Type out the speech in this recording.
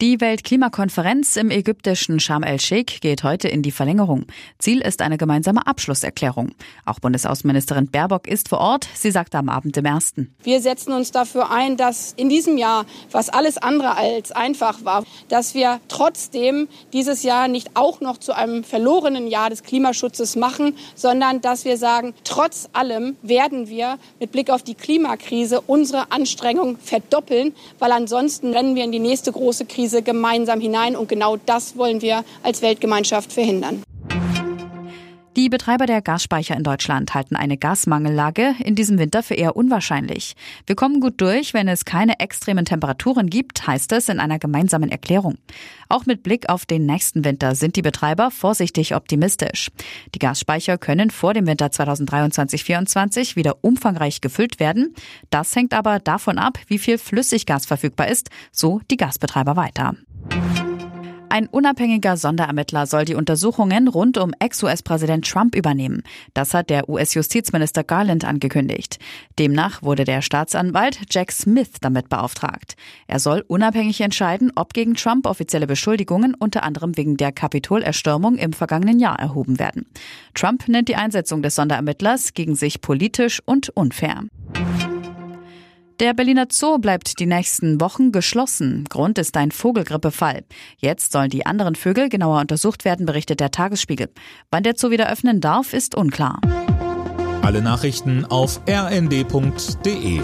Die Weltklimakonferenz im ägyptischen Sharm el-Sheikh geht heute in die Verlängerung. Ziel ist eine gemeinsame Abschlusserklärung. Auch Bundesaußenministerin Baerbock ist vor Ort. Sie sagte am Abend im ersten. Wir setzen uns dafür ein, dass in diesem Jahr, was alles andere als einfach war, dass wir trotzdem dieses Jahr nicht auch noch zu einem verlorenen Jahr des Klimaschutzes machen, sondern dass wir sagen, trotz allem werden wir mit Blick auf die Klimakrise unsere Anstrengungen verdoppeln, weil ansonsten rennen wir in die nächste große Krise Krise gemeinsam hinein. Und genau das wollen wir als Weltgemeinschaft verhindern. Die Betreiber der Gasspeicher in Deutschland halten eine Gasmangellage in diesem Winter für eher unwahrscheinlich. Wir kommen gut durch, wenn es keine extremen Temperaturen gibt, heißt es in einer gemeinsamen Erklärung. Auch mit Blick auf den nächsten Winter sind die Betreiber vorsichtig optimistisch. Die Gasspeicher können vor dem Winter 2023-24 wieder umfangreich gefüllt werden. Das hängt aber davon ab, wie viel Flüssiggas verfügbar ist, so die Gasbetreiber weiter. Ein unabhängiger Sonderermittler soll die Untersuchungen rund um Ex-US-Präsident Trump übernehmen. Das hat der US-Justizminister Garland angekündigt. Demnach wurde der Staatsanwalt Jack Smith damit beauftragt. Er soll unabhängig entscheiden, ob gegen Trump offizielle Beschuldigungen unter anderem wegen der Kapitolerstürmung im vergangenen Jahr erhoben werden. Trump nennt die Einsetzung des Sonderermittlers gegen sich politisch und unfair. Der Berliner Zoo bleibt die nächsten Wochen geschlossen. Grund ist ein Vogelgrippefall. Jetzt sollen die anderen Vögel genauer untersucht werden, berichtet der Tagesspiegel. Wann der Zoo wieder öffnen darf, ist unklar. Alle Nachrichten auf rnd.de